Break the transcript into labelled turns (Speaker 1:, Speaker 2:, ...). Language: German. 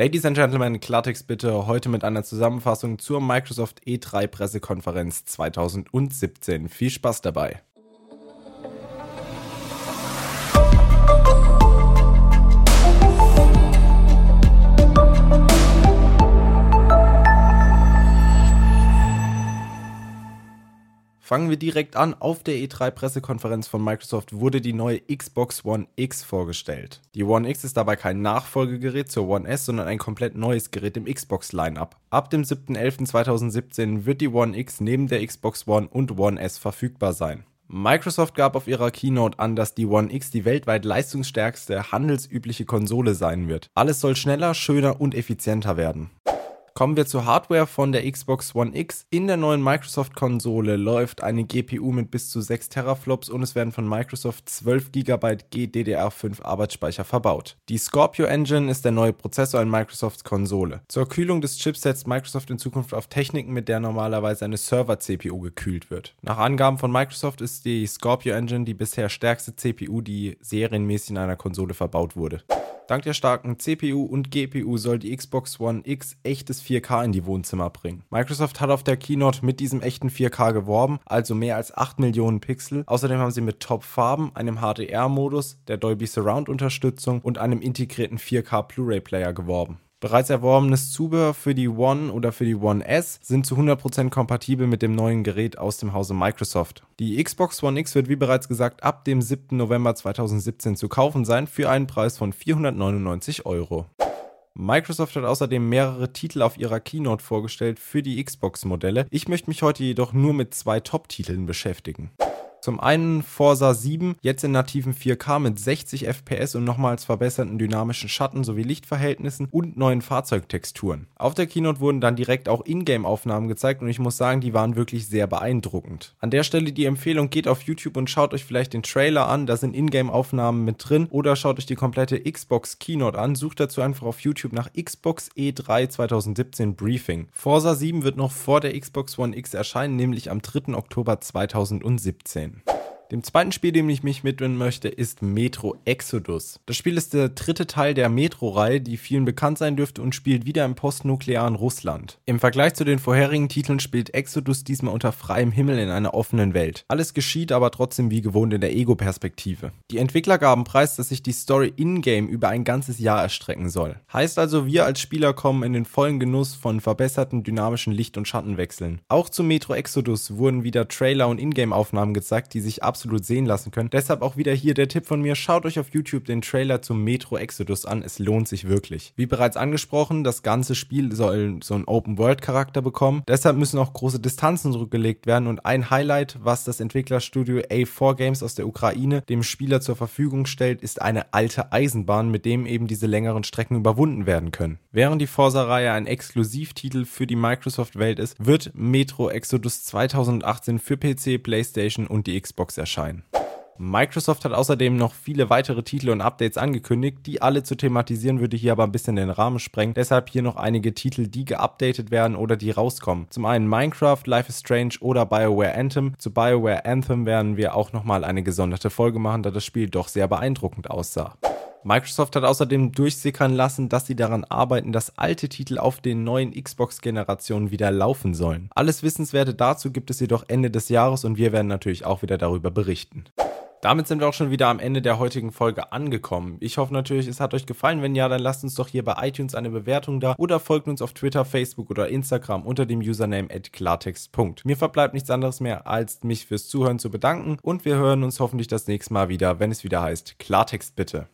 Speaker 1: Ladies and Gentlemen, Klartext bitte heute mit einer Zusammenfassung zur Microsoft E3 Pressekonferenz 2017. Viel Spaß dabei. Fangen wir direkt an. Auf der E3-Pressekonferenz von Microsoft wurde die neue Xbox One X vorgestellt. Die One X ist dabei kein Nachfolgegerät zur One S, sondern ein komplett neues Gerät im Xbox-Lineup. Ab dem 7.11.2017 wird die One X neben der Xbox One und One S verfügbar sein. Microsoft gab auf ihrer Keynote an, dass die One X die weltweit leistungsstärkste handelsübliche Konsole sein wird. Alles soll schneller, schöner und effizienter werden. Kommen wir zur Hardware von der Xbox One X. In der neuen Microsoft-Konsole läuft eine GPU mit bis zu 6 Teraflops und es werden von Microsoft 12 GB GDDR5 Arbeitsspeicher verbaut. Die Scorpio Engine ist der neue Prozessor in Microsofts Konsole. Zur Kühlung des Chips setzt Microsoft in Zukunft auf Techniken, mit der normalerweise eine Server-CPU gekühlt wird. Nach Angaben von Microsoft ist die Scorpio Engine die bisher stärkste CPU, die serienmäßig in einer Konsole verbaut wurde. Dank der starken CPU und GPU soll die Xbox One X echtes 4K in die Wohnzimmer bringen. Microsoft hat auf der Keynote mit diesem echten 4K geworben, also mehr als 8 Millionen Pixel. Außerdem haben sie mit Top-Farben, einem HDR-Modus, der Dolby Surround-Unterstützung und einem integrierten 4K Blu-ray-Player geworben. Bereits erworbenes Zubehör für die One oder für die One S sind zu 100% kompatibel mit dem neuen Gerät aus dem Hause Microsoft. Die Xbox One X wird wie bereits gesagt ab dem 7. November 2017 zu kaufen sein für einen Preis von 499 Euro. Microsoft hat außerdem mehrere Titel auf ihrer Keynote vorgestellt für die Xbox-Modelle. Ich möchte mich heute jedoch nur mit zwei Top-Titeln beschäftigen. Zum einen Forza 7, jetzt in nativen 4K mit 60 FPS und nochmals verbesserten dynamischen Schatten sowie Lichtverhältnissen und neuen Fahrzeugtexturen. Auf der Keynote wurden dann direkt auch Ingame-Aufnahmen gezeigt und ich muss sagen, die waren wirklich sehr beeindruckend. An der Stelle die Empfehlung, geht auf YouTube und schaut euch vielleicht den Trailer an, da sind Ingame-Aufnahmen mit drin oder schaut euch die komplette Xbox Keynote an, sucht dazu einfach auf YouTube nach Xbox E3 2017 Briefing. Forza 7 wird noch vor der Xbox One X erscheinen, nämlich am 3. Oktober 2017 sein. Dem zweiten Spiel, dem ich mich widmen möchte, ist Metro Exodus. Das Spiel ist der dritte Teil der Metro-Reihe, die vielen bekannt sein dürfte und spielt wieder im postnuklearen Russland. Im Vergleich zu den vorherigen Titeln spielt Exodus diesmal unter freiem Himmel in einer offenen Welt. Alles geschieht aber trotzdem wie gewohnt in der Ego-Perspektive. Die Entwickler gaben preis, dass sich die Story in-game über ein ganzes Jahr erstrecken soll. Heißt also, wir als Spieler kommen in den vollen Genuss von verbesserten dynamischen Licht- und Schattenwechseln. Auch zu Metro Exodus wurden wieder Trailer und Ingame-Aufnahmen gezeigt, die sich absolut absolut sehen lassen können. Deshalb auch wieder hier der Tipp von mir, schaut euch auf YouTube den Trailer zum Metro Exodus an, es lohnt sich wirklich. Wie bereits angesprochen, das ganze Spiel soll so einen Open-World-Charakter bekommen, deshalb müssen auch große Distanzen zurückgelegt werden und ein Highlight, was das Entwicklerstudio A4 Games aus der Ukraine dem Spieler zur Verfügung stellt, ist eine alte Eisenbahn, mit dem eben diese längeren Strecken überwunden werden können. Während die Forza-Reihe ein Exklusivtitel für die Microsoft-Welt ist, wird Metro Exodus 2018 für PC, PlayStation und die Xbox erscheinen erscheinen. Microsoft hat außerdem noch viele weitere Titel und Updates angekündigt, die alle zu thematisieren würde hier aber ein bisschen den Rahmen sprengen. Deshalb hier noch einige Titel, die geupdatet werden oder die rauskommen. Zum einen Minecraft, Life is Strange oder BioWare Anthem. Zu BioWare Anthem werden wir auch nochmal eine gesonderte Folge machen, da das Spiel doch sehr beeindruckend aussah. Microsoft hat außerdem durchsickern lassen, dass sie daran arbeiten, dass alte Titel auf den neuen Xbox-Generationen wieder laufen sollen. Alles Wissenswerte dazu gibt es jedoch Ende des Jahres und wir werden natürlich auch wieder darüber berichten. Damit sind wir auch schon wieder am Ende der heutigen Folge angekommen. Ich hoffe natürlich, es hat euch gefallen. Wenn ja, dann lasst uns doch hier bei iTunes eine Bewertung da oder folgt uns auf Twitter, Facebook oder Instagram unter dem Username @klartext. Mir verbleibt nichts anderes mehr, als mich fürs Zuhören zu bedanken und wir hören uns hoffentlich das nächste Mal wieder, wenn es wieder heißt Klartext bitte.